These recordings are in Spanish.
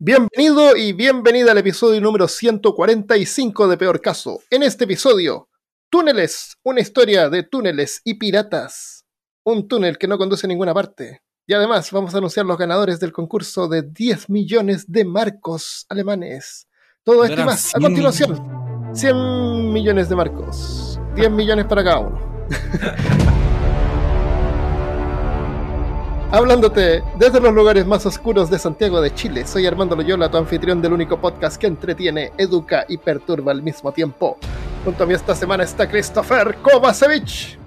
Bienvenido y bienvenida al episodio número 145 de Peor Caso. En este episodio, Túneles, una historia de túneles y piratas. Un túnel que no conduce a ninguna parte. Y además vamos a anunciar los ganadores del concurso de 10 millones de marcos alemanes. Todo esto y más a continuación. 100 millones de marcos. 10 millones para cada uno. Hablándote desde los lugares más oscuros de Santiago de Chile, soy Armando Loyola, tu anfitrión del único podcast que entretiene, educa y perturba al mismo tiempo. Junto a mí esta semana está Christopher Kovacevic.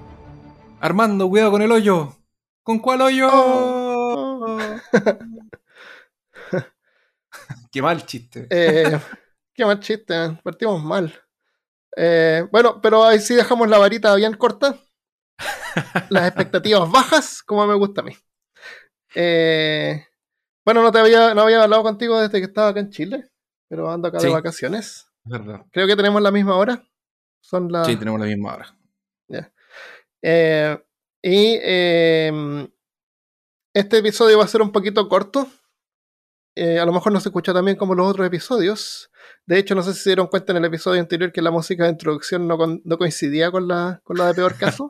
Armando, cuidado con el hoyo. ¿Con cuál hoyo? Oh. qué mal chiste. Eh, qué mal chiste, partimos mal. Eh, bueno, pero ahí sí dejamos la varita bien corta. Las expectativas bajas, como me gusta a mí. Eh, bueno, no te había, no había hablado contigo desde que estaba acá en Chile, pero ando acá de vacaciones. Verdad. Creo que tenemos la misma hora. Son. Sí, tenemos la misma hora. Eh, y em, este episodio va a ser un poquito corto. Eh, a lo mejor no se escucha también como los otros episodios. De hecho, no sé si se dieron cuenta en el episodio anterior que la música de introducción no, no coincidía con la, con la de peor caso.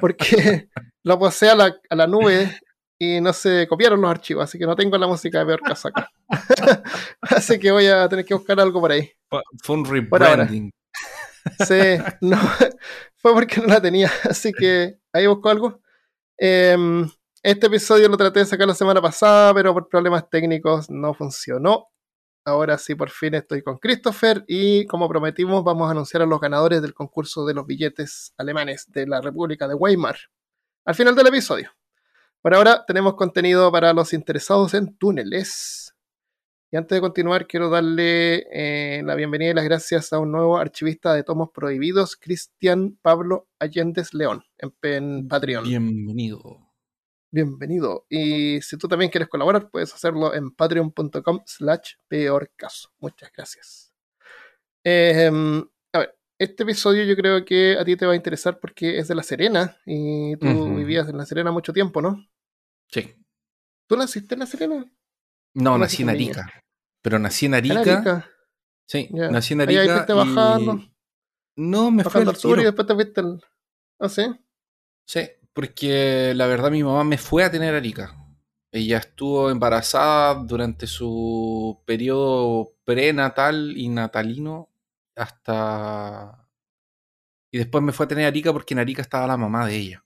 porque lo pasé a la, a la nube y no se copiaron los archivos, así que no tengo la música de peor caso acá. así que voy a tener que buscar algo por ahí. Fue un rebranding. Sí, no, fue porque no la tenía, así que ahí busco algo. Em, este episodio lo traté de sacar la semana pasada, pero por problemas técnicos no funcionó. Ahora sí, por fin estoy con Christopher y como prometimos vamos a anunciar a los ganadores del concurso de los billetes alemanes de la República de Weimar al final del episodio. Por ahora tenemos contenido para los interesados en túneles. Y antes de continuar, quiero darle eh, la bienvenida y las gracias a un nuevo archivista de tomos prohibidos, Cristian Pablo Allendez León, en, Patreon. Bienvenido. Bienvenido. Y si tú también quieres colaborar, puedes hacerlo en patreon.com slash peor caso. Muchas gracias. Ver, este episodio yo creo que a ti te va a interesar porque es de La Serena y tú vivías en La Serena mucho tiempo, ¿no? Sí. ¿Tú naciste en La Serena? No, nací en Arica. Pero nací en Arica. Sí, nací en Arica. Ahí fuiste bajando. No, me fui al sur y después te fuiste al... ¿Ah, sí? Sí, porque la verdad mi mamá me fue a tener Arica. Ella estuvo embarazada durante su periodo prenatal y natalino hasta... Y después me fue a tener Arica porque en Arica estaba la mamá de ella,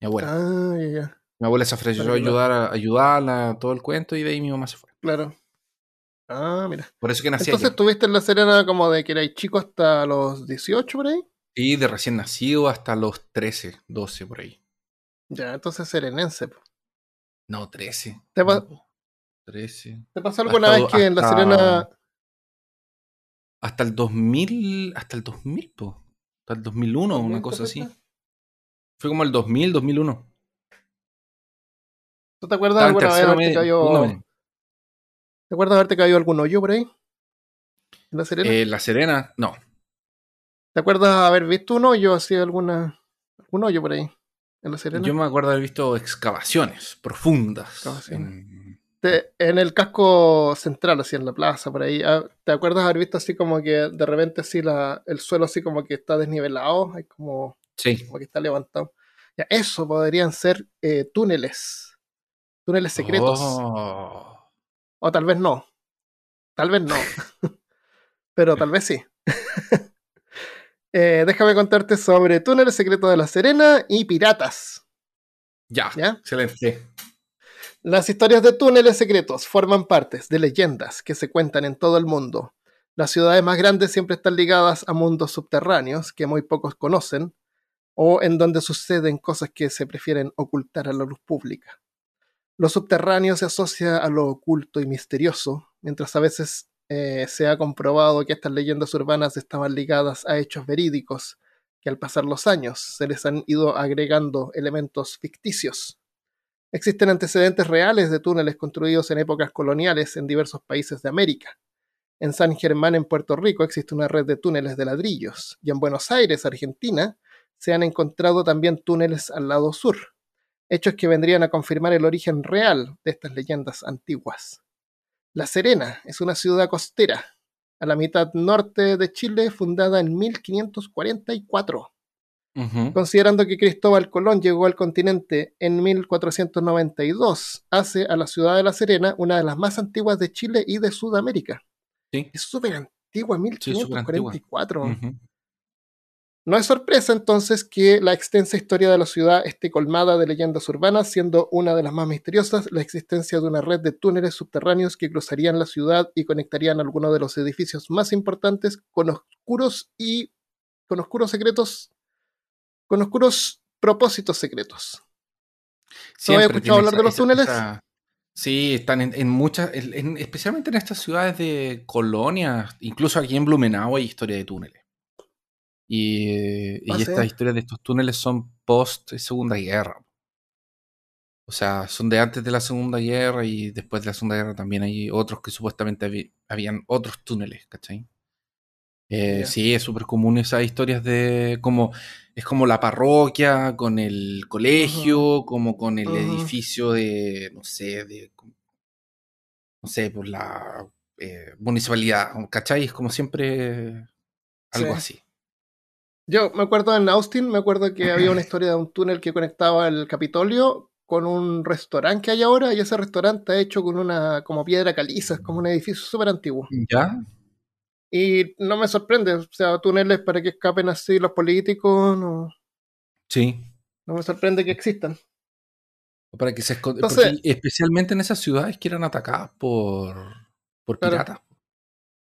mi abuela. Ah, ya, ya. Mi abuela se ofreció a ayudar a ayudarla, todo el cuento, y de ahí mi mamá se fue. Claro. Ah, mira. Por eso que nací Entonces estuviste en La Serena como de que erais chico hasta los 18 por ahí. Sí, de recién nacido hasta los 13, 12 por ahí. Ya, entonces serenense. No, 13. ¿Te, 13. ¿Te pasó alguna vez que en La Serena hasta el 2000, hasta el 2000, po. Hasta el 2001, una cosa así. Fue como el 2000, 2001. ¿Tú te acuerdas alguna vez haberte caído... ¿Te acuerdas de haberte caído algún hoyo por ahí? ¿En La Serena? Eh, la Serena, no. ¿Te acuerdas de haber visto un hoyo así, alguna, algún hoyo por ahí? En La Serena. Yo me acuerdo de haber visto excavaciones profundas. En en el casco central, así en la plaza, por ahí. Ah, ¿Te acuerdas haber visto así como que de repente así la, el suelo así como que está desnivelado? Hay como, sí. como que está levantado. Ya, eso podrían ser eh, túneles. Túneles secretos. Oh. O tal vez no. Tal vez no. Pero tal vez sí. eh, déjame contarte sobre túneles secretos de la Serena y piratas. Ya, ¿Ya? excelente. Las historias de túneles secretos forman partes de leyendas que se cuentan en todo el mundo. Las ciudades más grandes siempre están ligadas a mundos subterráneos que muy pocos conocen o en donde suceden cosas que se prefieren ocultar a la luz pública. Lo subterráneo se asocia a lo oculto y misterioso, mientras a veces eh, se ha comprobado que estas leyendas urbanas estaban ligadas a hechos verídicos que al pasar los años se les han ido agregando elementos ficticios. Existen antecedentes reales de túneles construidos en épocas coloniales en diversos países de América. En San Germán, en Puerto Rico, existe una red de túneles de ladrillos, y en Buenos Aires, Argentina, se han encontrado también túneles al lado sur, hechos que vendrían a confirmar el origen real de estas leyendas antiguas. La Serena es una ciudad costera a la mitad norte de Chile, fundada en 1544. Considerando que Cristóbal Colón llegó al continente en 1492, hace a la ciudad de La Serena una de las más antiguas de Chile y de Sudamérica. Sí, Es súper antigua, Sí, súper antigua. 1544. ujú. No es sorpresa entonces que la extensa historia de la ciudad esté colmada de leyendas urbanas, siendo una de las más misteriosas la existencia de una red de túneles subterráneos que cruzarían la ciudad y conectarían algunos de los edificios más importantes con oscuros y con oscuros secretos, con oscuros propósitos secretos. Siempre escuchado tiene hablar de los túneles? Sí, están en, en muchas, en- en- especialmente en estas ciudades de colonias, incluso aquí en Blumenau hay historia de túneles. Y, y Ah, estas historias de estos túneles son post Segunda Guerra. O sea, son de antes de la Segunda Guerra y después de la Segunda Guerra también hay otros que supuestamente habían otros túneles, ¿cachai? Eh. Sí, es súper común esas historias de como es como la parroquia con el colegio, como con el edificio de, no sé, de, no sé, por la eh, municipalidad, ¿cachai? Es como siempre algo Sí. así. Yo me acuerdo en Austin, me acuerdo que había una historia de un túnel que conectaba el Capitolio con un restaurante que hay ahora y ese restaurante está hecho con una como piedra caliza, es como un edificio súper antiguo. ¿Ya? Y no me sorprende, o sea, túneles para que escapen así los políticos, no, Sí. no me sorprende que existan. Para que se esconde- Entonces- porque especialmente en esas ciudades que eran atacadas por, por Claro. piratas.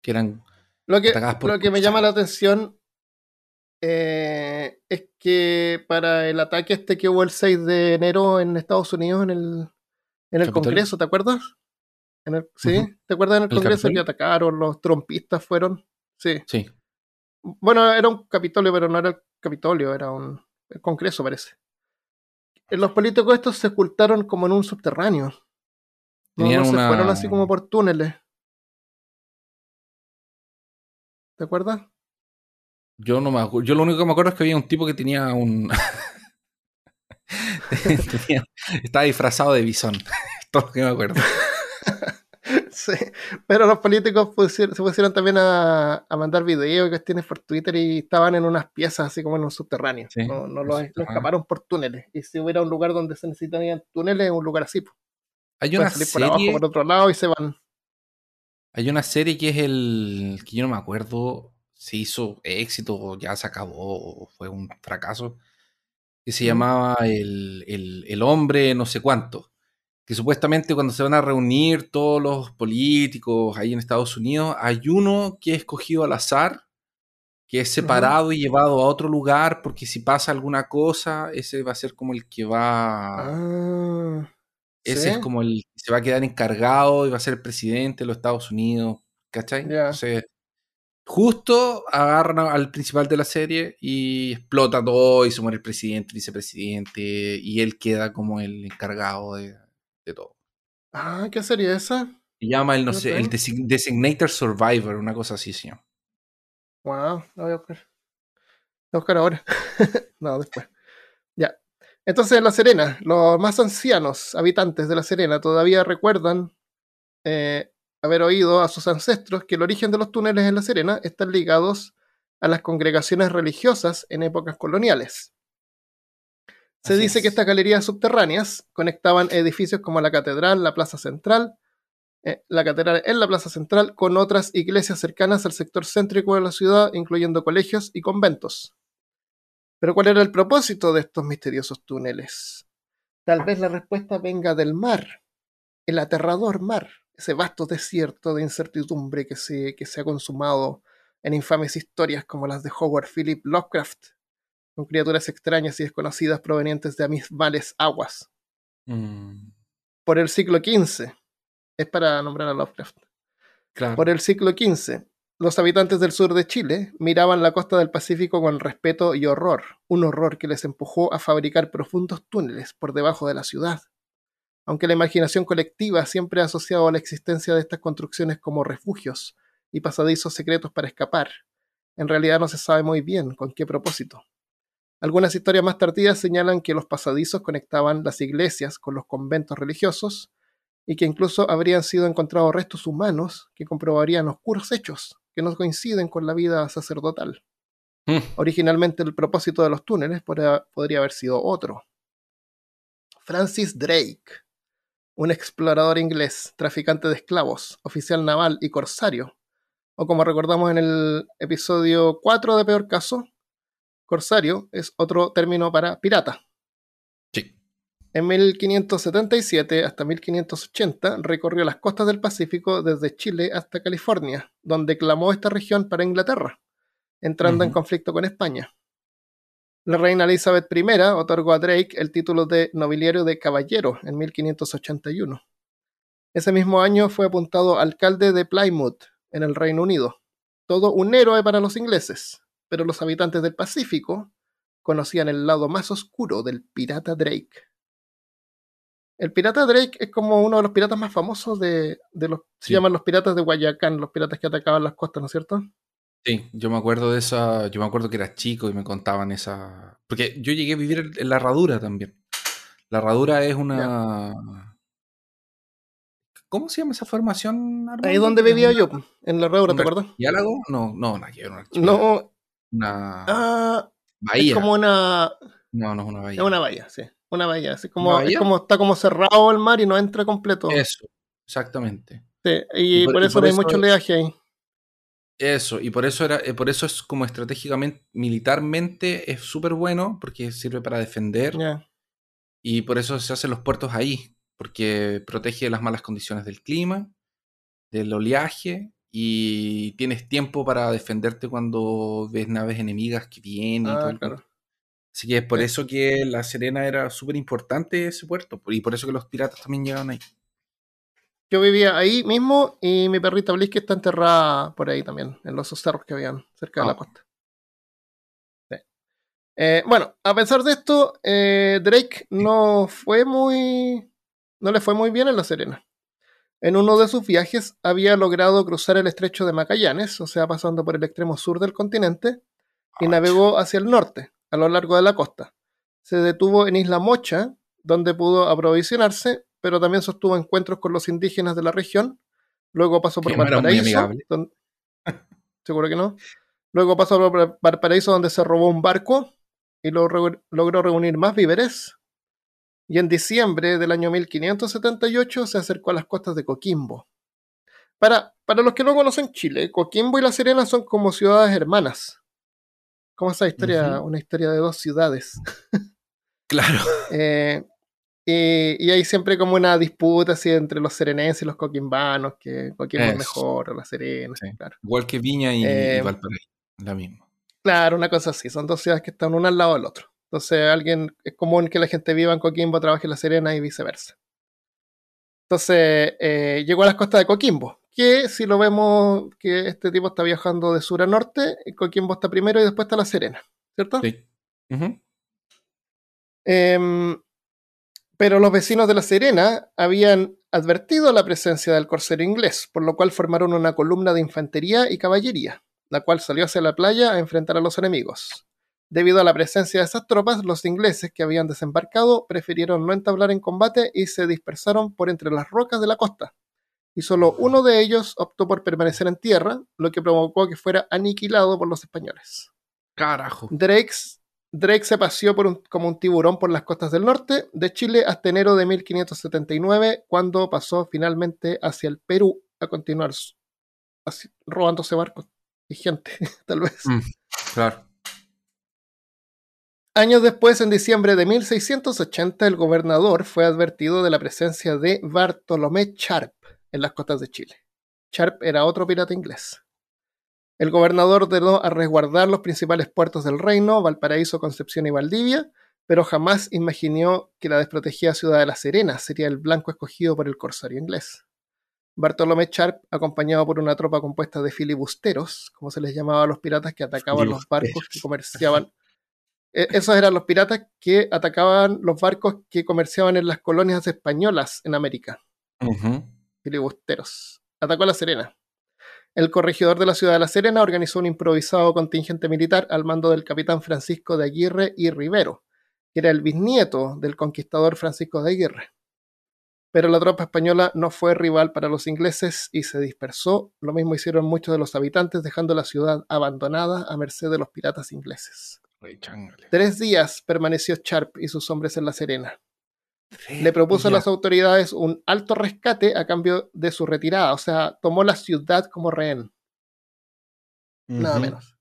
Que eran Lo que, Atacadas por lo que me llama la atención eh, es que para el ataque este que hubo el 6 de enero en Estados Unidos, en el, en el ¿Capitolio? Congreso, ¿te acuerdas? En el, ¿Sí? ¿Te acuerdas en el ¿El Congreso que Capitolio? atacaron? Los trompistas fueron. Sí. Sí. Bueno, era un Capitolio, pero no era el Capitolio, era un el Congreso, parece. Eh, Los políticos estos se ocultaron como en un subterráneo. No, se una- fueron así como por túneles. ¿Te acuerdas? Yo no me acuerdo. Yo lo único que me acuerdo es que había un tipo que tenía un. tenía- estaba disfrazado de bisón. Todo lo que me acuerdo. Sí, pero los políticos se pusieron también a, a mandar videos y cuestiones por Twitter y estaban en unas piezas así como en un subterráneo. Sí, no, no un lo, no subterráneo. escaparon por túneles. Y si hubiera un lugar donde se necesitarían túneles, un lugar así. pues. Hay una salir por abajo, serie. por otro lado y se van. Hay una serie que es el. que yo no me acuerdo si hizo éxito o ya se acabó o fue un fracaso. Que se llamaba el, el- el hombre no sé cuánto. Que supuestamente cuando se van a reunir todos los políticos ahí en Estados Unidos, hay uno que es escogido al azar, que es separado y llevado a otro lugar, porque si pasa alguna cosa, ese va a ser como el que va. Ah, Ese ¿sí? es como el que se va a quedar encargado y va a ser el presidente de los Estados Unidos, ¿cachai? Entonces, justo agarran al principal de la serie y explota todo y se muere el presidente, el vicepresidente, y él queda como el encargado de, de todo. Ah, ¿qué sería esa? Se llama el, no sé, el Design- Designator Survivor, una cosa así, llama. Wow, la voy a buscar. Voy a buscar ahora. no, después. Ya. Entonces, La Serena, los más ancianos habitantes de La Serena todavía recuerdan eh, haber oído a sus ancestros que el origen de los túneles en La Serena están ligados a las congregaciones religiosas en épocas coloniales. Se Así dice es. que estas galerías subterráneas conectaban edificios como la catedral, la plaza central, eh, la catedral en la plaza central con otras iglesias cercanas al sector céntrico de la ciudad, incluyendo colegios y conventos. Pero ¿cuál era el propósito de estos misteriosos túneles? Tal vez la respuesta venga del mar, el aterrador mar, ese vasto desierto de incertidumbre que se, que se ha consumado en infames historias como las de Howard Philip Lovecraft, con criaturas extrañas y desconocidas provenientes de abismales aguas. Mm, Por el siglo XV, es para nombrar a Lovecraft. claro. Por el siglo XV, los habitantes del sur de Chile miraban la costa del Pacífico con respeto y horror, un horror que les empujó a fabricar profundos túneles por debajo de la ciudad. Aunque la imaginación colectiva siempre ha asociado a la existencia de estas construcciones como refugios y pasadizos secretos para escapar, en realidad no se sabe muy bien con qué propósito. Algunas historias más tardías señalan que los pasadizos conectaban las iglesias con los conventos religiosos y que incluso habrían sido encontrados restos humanos que comprobarían oscuros hechos que no coinciden con la vida sacerdotal. Mm. Originalmente el propósito de los túneles podría, podría haber sido otro. Francis Drake, un explorador inglés, traficante de esclavos, oficial naval y corsario, o como recordamos en el episodio 4 de Peor Caso, corsario es otro término para pirata. Sí. En 1577 hasta 1580 recorrió las costas del Pacífico desde Chile hasta California, donde clamó esta región para Inglaterra, entrando en conflicto con España. La reina Elizabeth I otorgó a Drake el título de nobiliario de caballero en 1581. Ese mismo año fue apuntado alcalde de Plymouth, en el Reino Unido. Todo un héroe para los ingleses, pero los habitantes del Pacífico conocían el lado más oscuro del pirata Drake. El pirata Drake es como uno de los piratas más famosos de, de los... Se llaman los piratas de Guayacán, los piratas que atacaban las costas, ¿no es cierto? Sí, yo me acuerdo de esa, yo me acuerdo que era chico y me contaban esa, porque yo llegué a vivir en- la herradura también. La herradura es una, ¿cómo se llama esa formación? Ahí Armando? es donde ¿Es vivía yo, en la un ¿te acuerdas? archipiélago? No, no, no, archipiélago. No, Una ah, bahía. es como una... No, no es una Es bahía. una bahía, sí. Una bahía, así como, ¿Una es como está como cerrado el mar y no entra completo. Eso, exactamente. Sí, y, Y por- por y eso por no hay mucho es- oleaje ahí. Eso, y por eso era, eh, por eso es como estratégicamente, militarmente es súper bueno, porque sirve para defender, y por eso se hacen los puertos ahí, porque protege de las malas condiciones del clima, del oleaje, y tienes tiempo para defenderte cuando ves naves enemigas que vienen y todo Ah, el claro. Así que es por Sí. eso que La Serena era súper importante ese puerto, y por eso que los piratas también llegaban ahí. Yo vivía ahí mismo y mi perrita Bliss que está enterrada por ahí también, en los cerros que habían cerca de la Ah. costa. Sí. Eh, bueno, a pesar de esto, eh, Drake no fue muy. no le fue muy bien en La Serena. En uno de sus viajes había logrado cruzar el estrecho de Magallanes, o sea, pasando por el extremo sur del continente, y Ach. navegó hacia el norte, a lo largo de la costa. Se detuvo en Isla Mocha, donde pudo aprovisionarse, pero también sostuvo encuentros con los indígenas de la región. Luego pasó por Valparaíso. Seguro que no. Luego pasó por Valparaíso, donde se robó un barco y logró reunir más víveres. Y en diciembre del año 1578 se acercó a las costas de Coquimbo. Para, para los que no conocen Chile, Coquimbo y La Serena son como ciudades hermanas. Como esa historia, una historia de dos ciudades. Claro. Eh, y, y hay siempre como una disputa así entre los serenenses y los coquimbanos, que Coquimbo es mejor, o La Serena, Sí. claro. Igual que Viña y, y Eh, Valparaíso, la misma. Claro, una cosa así, son dos ciudades que están una al lado del otro. Entonces, alguien, es común que la gente viva en Coquimbo, trabaje en La Serena y viceversa. Entonces, eh, llegó a las costas de Coquimbo, que si lo vemos que este tipo está viajando de sur a norte, Coquimbo está primero y después está La Serena, ¿cierto? Sí. Em, pero los vecinos de La Serena habían advertido la presencia del corsero inglés, por lo cual formaron una columna de infantería y caballería, la cual salió hacia la playa a enfrentar a los enemigos. Debido a la presencia de esas tropas, los ingleses que habían desembarcado prefirieron no entablar en combate y se dispersaron por entre las rocas de la costa. Y solo uno de ellos optó por permanecer en tierra, lo que provocó que fuera aniquilado por los españoles. Carajo. Drake, Drake se paseó por un- como un tiburón por las costas del norte de Chile hasta enero de 1579, cuando pasó finalmente hacia el Perú a continuar así, robándose barcos y gente, tal vez. Mm, claro. Años después, en diciembre de 1680, el gobernador fue advertido de la presencia de Bartolomé Sharp en las costas de Chile. Sharp era otro pirata inglés. El gobernador ordenó a resguardar los principales puertos del reino, Valparaíso, Concepción y Valdivia, pero jamás imaginó que la desprotegida ciudad de La Serena sería el blanco escogido por el corsario inglés. Bartolomé Sharp, acompañado por una tropa compuesta de filibusteros, como se les llamaba a los piratas que atacaban los barcos que comerciaban esos eran los piratas que atacaban los barcos que comerciaban en las colonias españolas en América, filibusteros. Atacó a La Serena. El corregidor de la ciudad de La Serena organizó un improvisado contingente militar al mando del capitán Francisco de Aguirre y Rivero, que era el bisnieto del conquistador Francisco de Aguirre. pero la tropa española no fue rival para los ingleses y se dispersó. Lo mismo hicieron muchos de los habitantes, dejando la ciudad abandonada a merced de los piratas ingleses. Tres días permaneció Sharp y sus hombres en La Serena. Le propuso a las autoridades un alto rescate a cambio de su retirada, o sea, tomó la ciudad como rehén. Nada menos.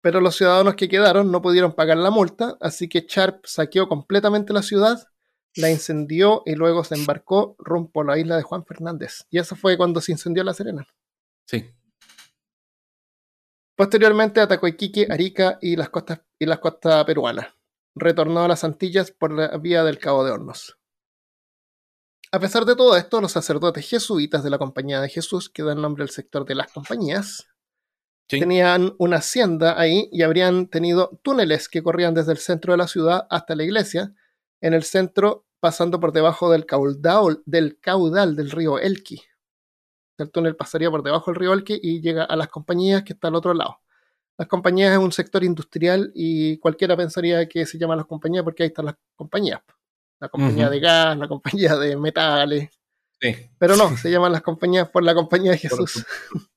Pero los ciudadanos que quedaron no pudieron pagar la multa, así que Sharp saqueó completamente la ciudad la incendió y luego se embarcó rumbo a la isla de Juan Fernández. Y eso fue cuando se incendió La Serena. Sí. Posteriormente atacó Iquique, Arica y las costas, y las costas peruanas. Retornó a las Antillas por la vía del Cabo de Hornos. A pesar de todo esto, los sacerdotes jesuitas de la Compañía de Jesús, que dan nombre al sector de las compañías, tenían una hacienda ahí y habrían tenido túneles que corrían desde el centro de la ciudad hasta la iglesia, en el centro pasando por debajo del caudal del, caudal del río Elqui. El túnel pasaría por debajo del río Elqui y llega a las compañías que está al otro lado. Las compañías es un sector industrial y cualquiera pensaría que se llaman las compañías porque ahí están las compañías. La compañía de gas, la compañía de metales. Sí. Pero no, se llaman las compañías por la compañía de Jesús.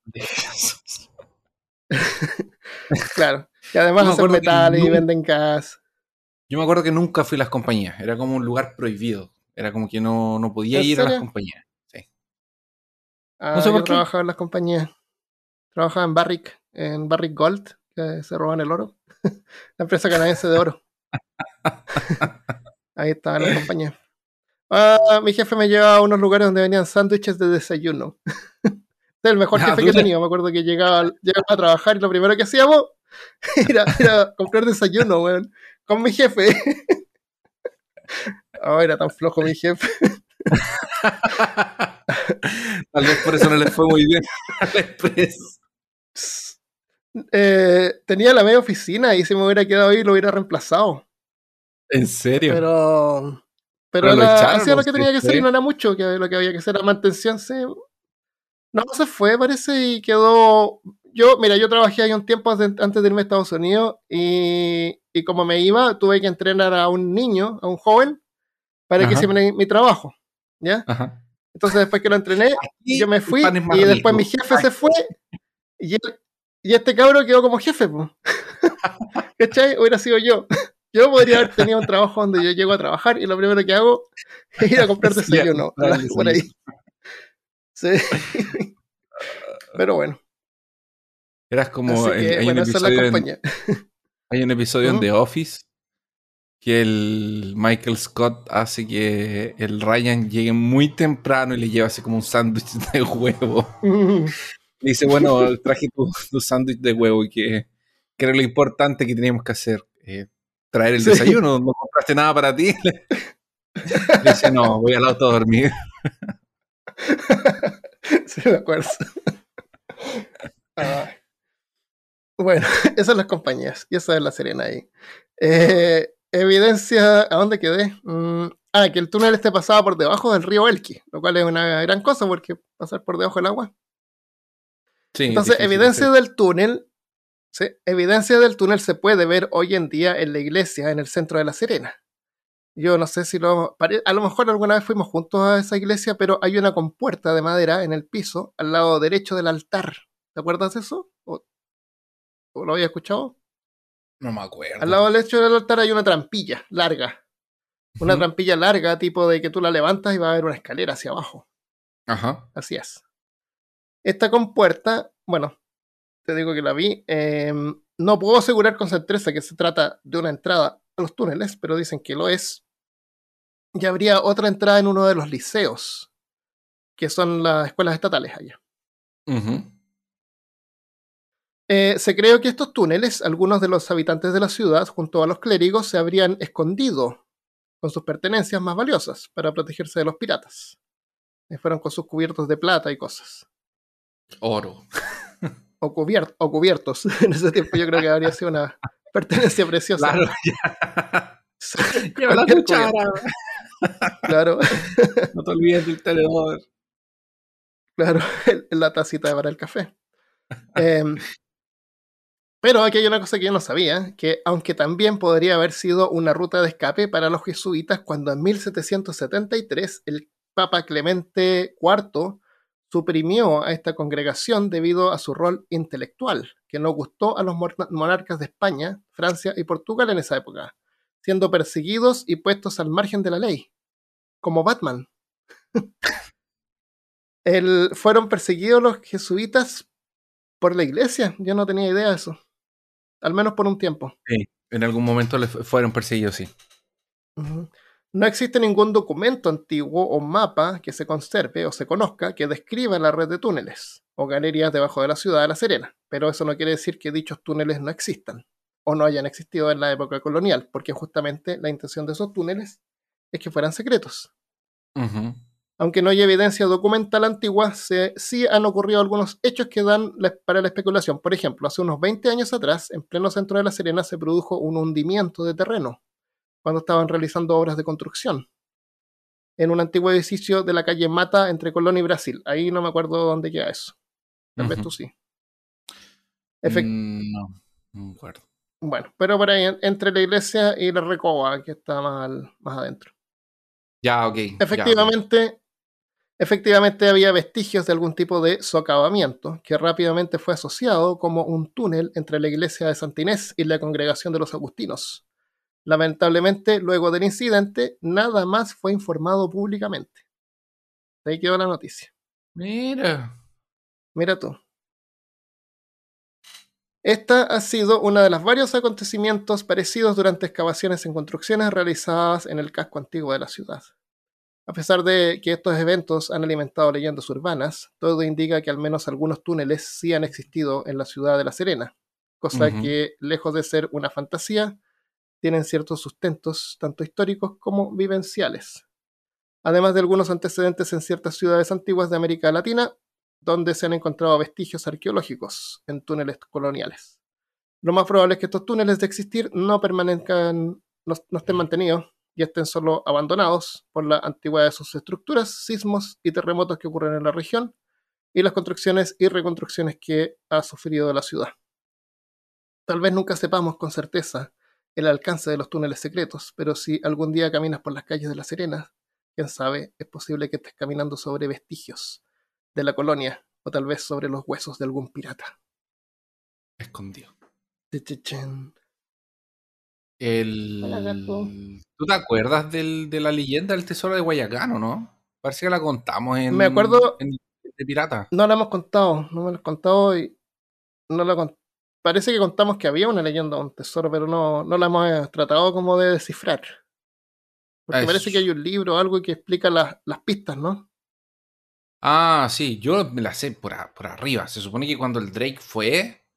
De Jesús. claro. Y además hacen metales y venden gas. Yo me acuerdo que nunca fui a las compañías, era como un lugar prohibido, era como que no, no podía ir a las compañías. Ah, no sé yo trabajaba en las compañías. Trabajaba en Barrick, en Barrick Gold, que se roban el oro. la empresa canadiense de oro. Ahí estaba en las compañías. Ah, mi jefe me llevaba a unos lugares donde venían sándwiches de desayuno. es el mejor ah, jefe que he tenido. Me acuerdo que llegaba, llegaba a trabajar y lo primero que hacíamos era, era comprar desayuno, weón con mi jefe. Oh, era tan flojo mi jefe. Tal vez por eso no le fue muy bien. Eh, tenía la media oficina y si me hubiera quedado ahí lo hubiera reemplazado. ¿En serio? Pero. Pero, hacía lo que tenía que hacer y no era mucho, que lo que había que hacer era mantención. No, se fue, parece, y quedó yo, mira, yo trabajé ahí un tiempo antes de irme a Estados Unidos y, como me iba, tuve que entrenar a un niño, a un joven, para que hiciera mi, trabajo, ¿ya? Entonces después que lo entrené, yo me fui y después mi jefe se fue y, este cabro quedó como jefe. ¿cachai? Hubiera sido yo. Yo podría haber tenido un trabajo donde yo llego a trabajar y lo primero que hago es ir a comprar desayuno por ahí. Sí. Pero bueno. Eras como. hay, un episodio en, hay, un episodio en The Office que el Michael Scott hace que el Ryan llegue muy temprano y le lleva así como un sándwich de huevo. Le dice, bueno, traje tu, sándwich de huevo y que, que, era lo importante que teníamos que hacer. Eh, traer el desayuno, no compraste nada para ti. Le dice, no, voy al auto a dormir. Sí, me acuerdo. Bueno, esas son las compañías y esa es la Serena ahí. Eh, evidencia, ¿a dónde quedé? Mm, ah, que el túnel esté pasado por debajo del río Elqui, lo cual es una gran cosa porque pasar por debajo del agua. Sí, Entonces, evidencia del túnel, ¿sí? evidencia del túnel se puede ver hoy en día en la iglesia en el centro de la Serena. Yo no sé si lo. A lo mejor alguna vez fuimos juntos a esa iglesia, pero hay una compuerta de madera en el piso al lado derecho del altar. ¿Te acuerdas de eso? lo había escuchado? No me acuerdo. Al lado del lecho del altar hay una trampilla larga. Una trampilla larga, tipo de que tú la levantas y va a haber una escalera hacia abajo. Ajá. Así es. Esta compuerta, bueno, te digo que la vi. Em, no puedo asegurar con certeza que se trata de una entrada a los túneles, pero dicen que lo es. Y habría otra entrada en uno de los liceos, que son las escuelas estatales allá. Ajá. Eh, se creó que estos túneles, algunos de los habitantes de la ciudad, junto a los clérigos, se habrían escondido con sus pertenencias más valiosas para protegerse de los piratas. Y fueron con sus cubiertos de plata y cosas. Oro. o, o cubiertos. en ese tiempo yo creo que habría sido una pertenencia preciosa. Claro, ya. la cuchara. claro. no te olvides del tenedor. Claro, la tacita para el café. Eh, pero aquí hay una cosa que yo no sabía, que aunque también podría haber sido una ruta de escape para los jesuitas cuando en 1773 el Papa Clemente IV suprimió a esta congregación debido a su rol intelectual, que no gustó a los monarcas de España, Francia y Portugal en esa época, siendo perseguidos y puestos al margen de la ley, como Batman. fueron perseguidos los jesuitas por la iglesia, yo no tenía idea de eso, al menos por un tiempo. Sí, en algún momento fueron perseguidos, sí. No existe ningún documento antiguo o mapa que se conserve o se conozca que describa la red de túneles o galerías debajo de la ciudad de La Serena, pero eso no quiere decir que dichos túneles no existan o no hayan existido en la época colonial, porque justamente la intención de esos túneles es que fueran secretos. Aunque no hay evidencia documental antigua, sí han ocurrido algunos hechos que dan para la especulación. Por ejemplo, hace unos 20 años atrás, en pleno centro de La Serena, se produjo un hundimiento de terreno cuando estaban realizando obras de construcción en un antiguo edificio de la calle Mata entre Colón y Brasil. Ahí no me acuerdo dónde queda eso. Tal vez tú sí. Mm, no, no me acuerdo. Bueno, pero por ahí entre la iglesia y la recoba, que está más, más adentro. Ya, ok. Efectivamente, efectivamente había vestigios de algún tipo de socavamiento, que rápidamente fue asociado como un túnel entre la iglesia de Santa Inés y la congregación de los agustinos. Lamentablemente, luego del incidente, nada más fue informado públicamente. Ahí quedó la noticia. Mira. Mira tú. Esta ha sido uno de los varios acontecimientos parecidos durante excavaciones en construcciones realizadas en el casco antiguo de la ciudad. A pesar de que estos eventos han alimentado leyendas urbanas, todo indica que al menos algunos túneles sí han existido en la ciudad de La Serena, cosa que, lejos de ser una fantasía, tienen ciertos sustentos, tanto históricos como vivenciales. Además de algunos antecedentes en ciertas ciudades antiguas de América Latina, donde se han encontrado vestigios arqueológicos en túneles coloniales. Lo más probable es que estos túneles de existir no permanezcan, no, estén mantenidos y estén solo abandonados por la antigüedad de sus estructuras, sismos y terremotos que ocurren en la región y las construcciones y reconstrucciones que ha sufrido la ciudad. Tal vez nunca sepamos con certeza el alcance de los túneles secretos, pero si algún día caminas por las calles de La Serena, quién sabe, es posible que estés caminando sobre vestigios de la colonia o tal vez sobre los huesos de algún pirata. Escondido. El... ¿Tú te acuerdas del, de la leyenda del tesoro de Guayacán o no? Parece que la contamos en, me acuerdo, en, de Pirata. No la hemos contado, no me la hemos contado y no la, parece que contamos que había una leyenda de un tesoro, pero no, no la hemos tratado como de descifrar. Porque parece que hay un libro o algo que explica las pistas, ¿no? Ah, sí, yo me la sé por, por arriba. Se supone que cuando el Drake fue,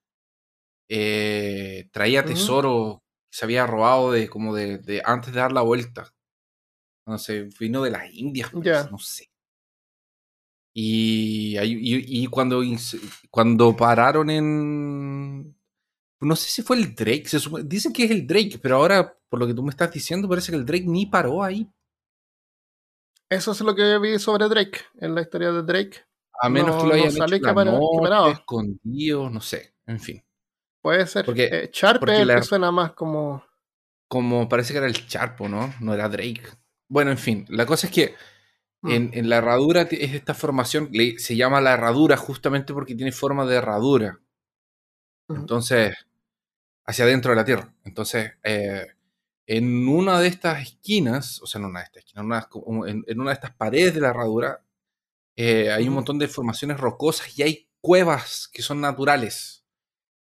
eh, traía tesoro que se había robado de como de, antes de dar la vuelta. No sé, vino de las Indias, no sé. Y, y, cuando, cuando pararon en... No sé si fue el Drake, se dicen que es el Drake, pero ahora, por lo que tú me estás diciendo, parece que el Drake ni paró ahí. Eso es lo que vi sobre Drake, en la historia de Drake. A menos que lo hayan no hecho la escondido, no sé, en fin. Puede ser. Porque, eh, porque suena más como... Como parece que era el Charpo, ¿no? No era Drake. Bueno, en fin, la cosa es que Mm. En, la herradura es esta formación, se llama la herradura justamente porque tiene forma de herradura. Entonces, hacia adentro de la Tierra. Entonces, eh, en una de estas esquinas, o sea, en una de estas esquinas, en, una de estas paredes de la herradura, eh, hay un montón de formaciones rocosas y hay cuevas que son naturales,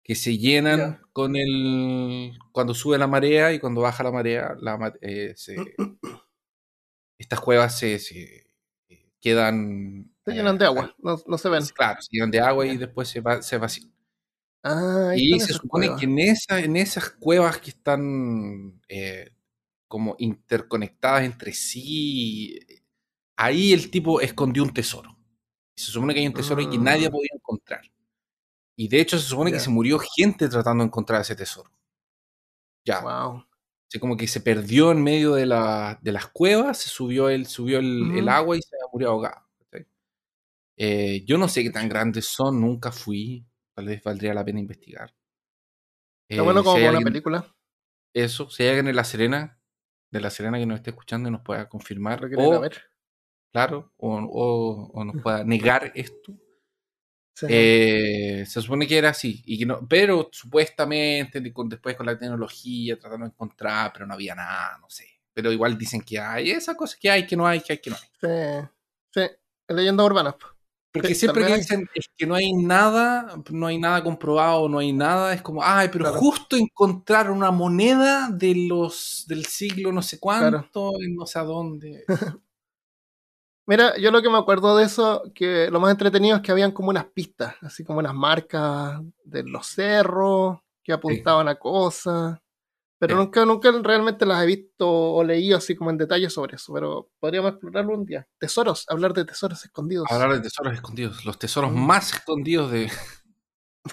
que se llenan con el... cuando sube la marea y cuando baja la marea, la, eh, estas cuevas se, quedan... Se llenan de eh, agua, no, se ven. Claro, se llenan de agua y después se, va, se vacían. Ah, y se supone que en, esa, en esas cuevas que están eh, como interconectadas entre sí, ahí el tipo escondió un tesoro. Se supone que hay un tesoro y que nadie ha ah. podido encontrar. Y de hecho se supone que se murió gente tratando de encontrar ese tesoro. Ya. Wow como que se perdió en medio de, la, de las cuevas, se subió el, subió el, agua y se murió ahogado. Eh, yo no sé qué tan grandes son, nunca fui. Tal vez valdría la pena investigar. Está bueno eh, como una película. Eso, si hay alguien en La Serena, de La Serena que nos esté escuchando y nos pueda confirmar. O, claro, o, nos pueda negar esto. Eh, se supone que era así, y que no, pero supuestamente después con la tecnología tratando de encontrar, pero no había nada, no sé. Pero igual dicen que hay esa cosa que hay, que no hay, que hay, que no hay. Sí, sí, leyenda urbana. Porque siempre que dicen que no hay nada, no hay nada comprobado, no hay nada, es como, ay, pero justo encontrar una moneda de los del siglo no sé cuánto, no sé a dónde. Mira, yo lo que me acuerdo de eso, que lo más entretenido es que habían como unas pistas, así como unas marcas de los cerros que apuntaban a cosas. Pero nunca, nunca realmente las he visto o leído así como en detalle sobre eso. Pero podríamos explorarlo un día. Tesoros, hablar de tesoros escondidos. Hablar de tesoros escondidos, los tesoros mm. más escondidos de.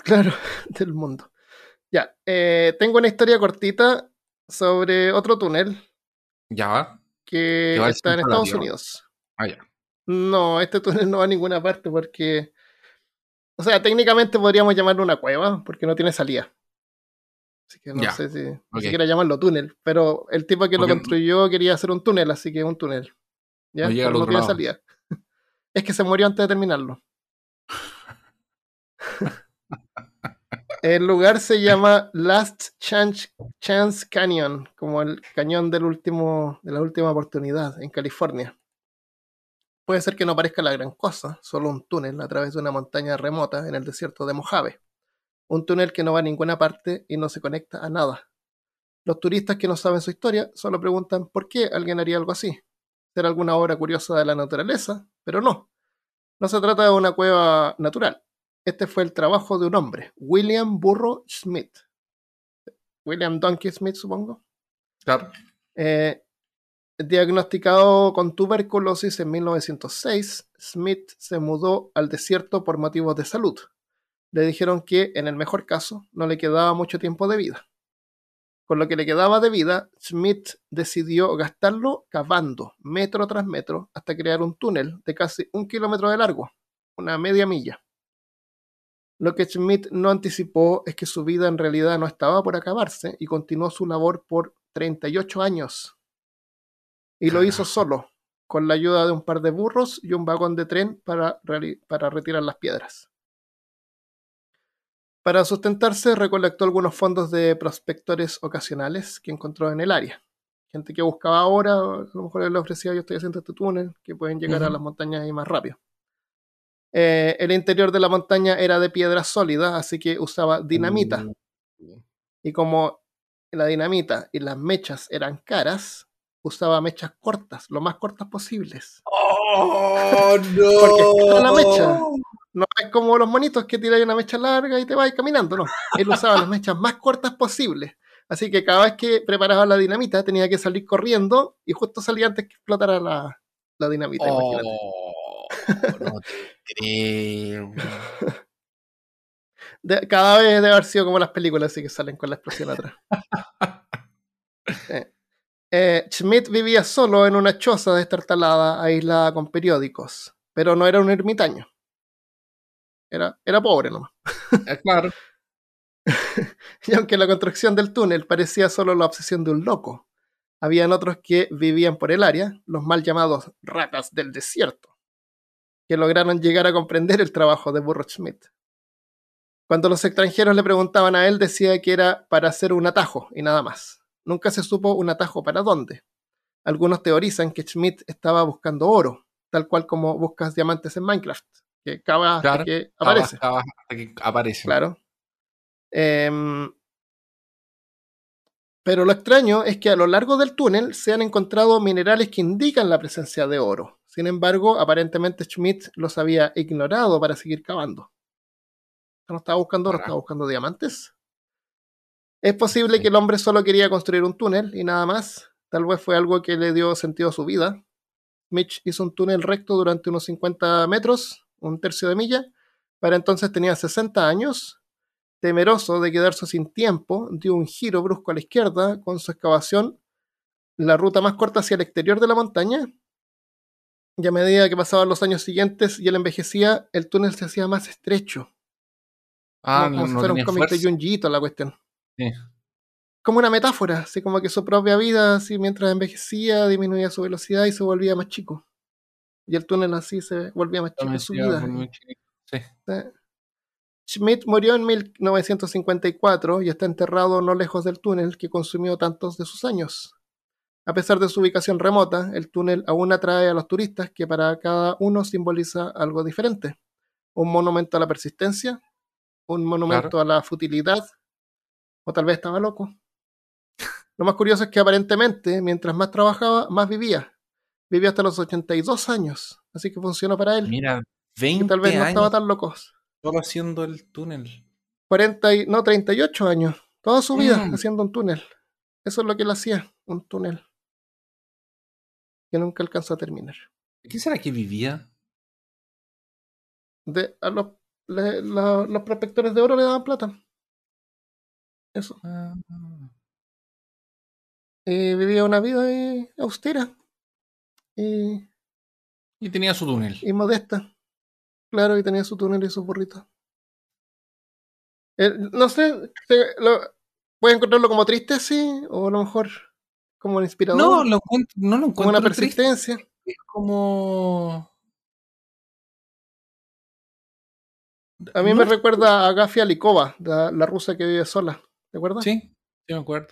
Claro, del mundo. Ya, eh, tengo una historia cortita sobre otro túnel. Ya. Que está en Estados Unidos. Ah, ya. No, este túnel no va a ninguna parte porque. O sea, técnicamente podríamos llamarlo una cueva porque no tiene salida. Así que no sé si ni siquiera llamarlo túnel. Pero el tipo que lo construyó quería hacer un túnel, así que es un túnel. ¿Ya? No, no tiene salida. es que se murió antes de terminarlo. el lugar se llama Last Chance, Chance Canyon, como el cañón del último, de la última oportunidad en California. Puede ser que no parezca la gran cosa, solo un túnel a través de una montaña remota en el desierto de Mojave un túnel que no va a ninguna parte y no se conecta a nada. Los turistas que no saben su historia solo preguntan por qué alguien haría algo así. Será alguna obra curiosa de la naturaleza, pero no. No se trata de una cueva natural. Este fue el trabajo de un hombre, William Burro Smith. William Donkey Smith, supongo. Claro. Eh, diagnosticado con tuberculosis en 1906, Smith se mudó al desierto por motivos de salud le dijeron que, en el mejor caso, no le quedaba mucho tiempo de vida. Con lo que le quedaba de vida, Schmidt decidió gastarlo cavando metro tras metro hasta crear un túnel de casi un kilómetro de largo, una media milla. Lo que Schmidt no anticipó es que su vida en realidad no estaba por acabarse y continuó su labor por 38 años. Y lo hizo solo, con la ayuda de un par de burros y un vagón de tren para, para retirar las piedras. Para sustentarse, recolectó algunos fondos de prospectores ocasionales que encontró en el área. Gente que buscaba ahora, a lo mejor le ofrecía, yo estoy haciendo este túnel, que pueden llegar a las montañas ahí más rápido. Eh, el interior de la montaña era de piedra sólida, así que usaba dinamita. Mm. Y como la dinamita y las mechas eran caras, usaba mechas cortas, lo más cortas posibles. ¡Oh, no! Porque la mecha no es como los monitos que tiran una mecha larga y te vas caminando, no. Él usaba las mechas más cortas posibles. Así que cada vez que preparaba la dinamita tenía que salir corriendo y justo salía antes que explotara la, la dinamita. Oh, no te creo. cada vez debe haber sido como las películas así que salen con la explosión atrás. Eh, eh, Schmidt vivía solo en una choza destartalada, aislada con periódicos, pero no era un ermitaño. Era, era pobre nomás. Eh, claro. y aunque la construcción del túnel parecía solo la obsesión de un loco, habían otros que vivían por el área, los mal llamados ratas del desierto, que lograron llegar a comprender el trabajo de Burro Schmidt. Cuando los extranjeros le preguntaban a él, decía que era para hacer un atajo y nada más. Nunca se supo un atajo para dónde. Algunos teorizan que Schmidt estaba buscando oro, tal cual como buscas diamantes en Minecraft que cava hasta que aparece. que aparece. Claro. Em, pero lo extraño es que a lo largo del túnel se han encontrado minerales que indican la presencia de oro. Sin embargo, aparentemente Schmidt los había ignorado para seguir cavando. No estaba buscando oro, estaba buscando diamantes. Es posible que el hombre solo quería construir un túnel y nada más. Tal vez fue algo que le dio sentido a su vida. Mitch hizo un túnel recto durante unos 50 metros un tercio de milla. Para entonces tenía 60 años. Temeroso de quedarse sin tiempo, dio un giro brusco a la izquierda con su excavación, la ruta más corta hacia el exterior de la montaña. Y a medida que pasaban los años siguientes y él envejecía, el túnel se hacía más estrecho. Ah, como, no, si fuera un cómic de Junjiito la cuestión. Como una metáfora, así como que su propia vida, así mientras envejecía, disminuía su velocidad y se volvía más chico. y el túnel así se volvía más chico en su vida. Sí. Schmidt murió en 1954 y está enterrado no lejos del túnel que consumió tantos de sus años. A pesar de su ubicación remota, el túnel aún atrae a los turistas que para cada uno simboliza algo diferente. Un monumento a la persistencia, un monumento a la futilidad, o tal vez estaba loco. Lo más curioso es que aparentemente, mientras más trabajaba, más vivía. Vivió hasta los 82 años, así que funcionó para él. Mira, 20 y tal vez no estaba tan loco. solo haciendo el túnel. 40 y, no, 38 años. Toda su vida Mm. haciendo un túnel. Eso es lo que él hacía, un túnel. Que nunca alcanzó a terminar. ¿Qué será que vivía? De, a los, le- la- los prospectores de oro le daban plata. Eso. Ah, Y vivía una vida eh, austera y, y tenía su túnel. y modesta. Claro, y tenía su túnel y sus burritos. Eh, no sé, lo, puede encontrarlo como triste, sí, o a lo mejor como inspirador, No, lo encuentro, no lo como una encuentro triste. persistencia. Es como. A mí No me recuerda a Gafia Likova, la, la rusa que vive sola. ¿Te acuerdas? Sí, sí me acuerdo.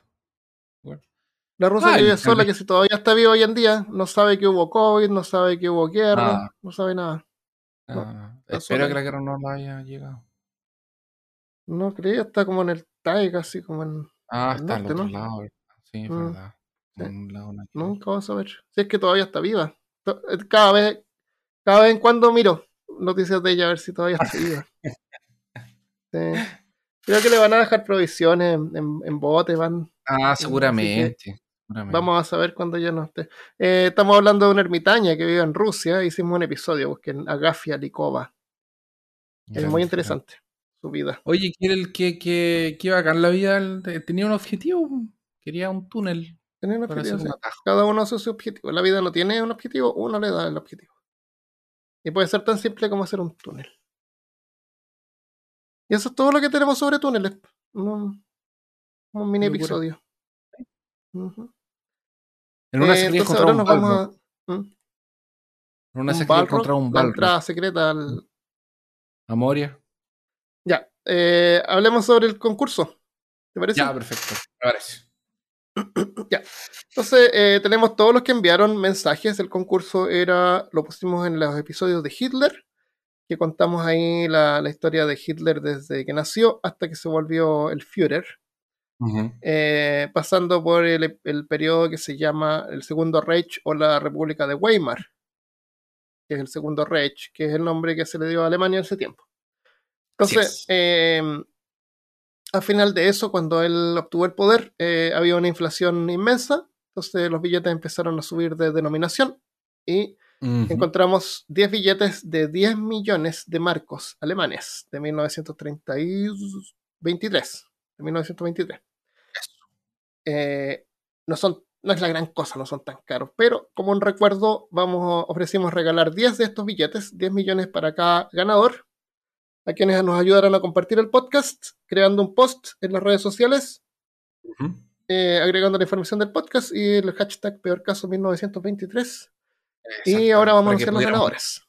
La rusa Ah, que vive el- sola, que si todavía está viva hoy en día, no sabe que hubo COVID, no sabe que hubo guerra, Ah. no sabe nada. Ah, espero que la guerra no la haya llegado. No creo, está como en el Taiga, así como en. Ah, Al está al norte, otro ¿no? lado. ¿verdad? Sí, es Mm, verdad. sí. Un lado no- Nunca vas a ver. Si es que todavía está viva. Eh, Cada vez, cada vez en cuando miro noticias de ella a ver si todavía está viva. Sí. Creo que le van a dejar provisiones en, en, en bote, van. Ah, seguramente. seguramente. Vamos a saber cuando ya no esté. Eh, estamos hablando de una ermitaña que vive en Rusia. Hicimos un episodio, busquen Agafia Likova. Es muy interesante su vida. Oye, ¿quiere el que, que, que bacán la vida? Tenía un objetivo. Quería un túnel Tiene un objetivo, sí. Cada uno hace su objetivo. La vida no tiene un objetivo, uno le da el objetivo. Y puede ser tan simple como hacer un túnel. Y eso es todo lo que tenemos sobre túneles. Un, un mini episodio. En una Eh, se quería entonces encontrar ahora un nos vamos a. ¿Mm? En una un se quería Balrog, encontrar un la entrada secreta al. A Moria. Ya. eh, hablemos sobre el concurso. ¿Te parece? Ya, perfecto. Me parece. Entonces, eh, tenemos todos los que enviaron mensajes. El concurso era, lo pusimos en los episodios de Hitler, que contamos ahí la, la historia de Hitler desde que nació hasta que se volvió el Führer, eh, pasando por el, el periodo que se llama el Segundo Reich o la República de Weimar, que es el Segundo Reich, que es el nombre que se le dio a Alemania en ese tiempo. Entonces, es. eh, al final de eso, cuando él obtuvo el poder, eh, había una inflación inmensa, entonces los billetes empezaron a subir de denominación y Encontramos 10 billetes de 10 millones de marcos alemanes de 1923. De 1923. Eh, no, son, no es la gran cosa, no son tan caros, pero como un recuerdo, vamos, ofrecimos regalar 10 de estos billetes, 10 millones para cada ganador, a quienes nos ayudaron a compartir el podcast, creando un post en las redes sociales, eh, agregando la información del podcast y el hashtag peor caso 1923. Y ahora vamos a ser los ganadores.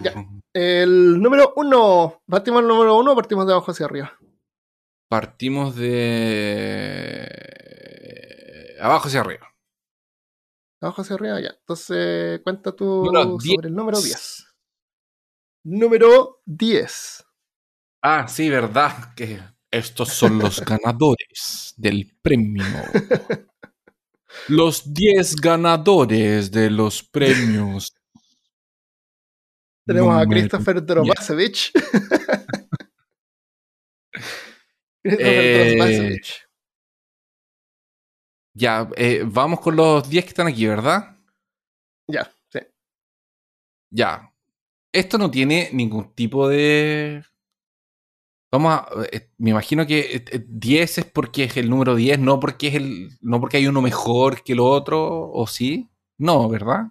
Ya. El número uno. ¿Partimos el número uno o partimos de abajo hacia arriba? Partimos de abajo hacia arriba. Abajo hacia arriba, ya. Entonces, cuenta tú Número sobre el número 10. Número 10. Ah, sí, verdad. Que estos son los ganadores del premio. Los 10 ganadores de los premios. Tenemos a Christopher Drobasevich. Christopher Eh, Drobasevich. Ya, eh, vamos con los 10 que están aquí, ¿verdad? Ya, sí. Ya. Esto no tiene ningún tipo de. Vamos a. eh, me imagino que eh, eh, 10 es porque es el número 10, no porque es el. No porque hay uno mejor que el otro, ¿o sí? No, ¿verdad?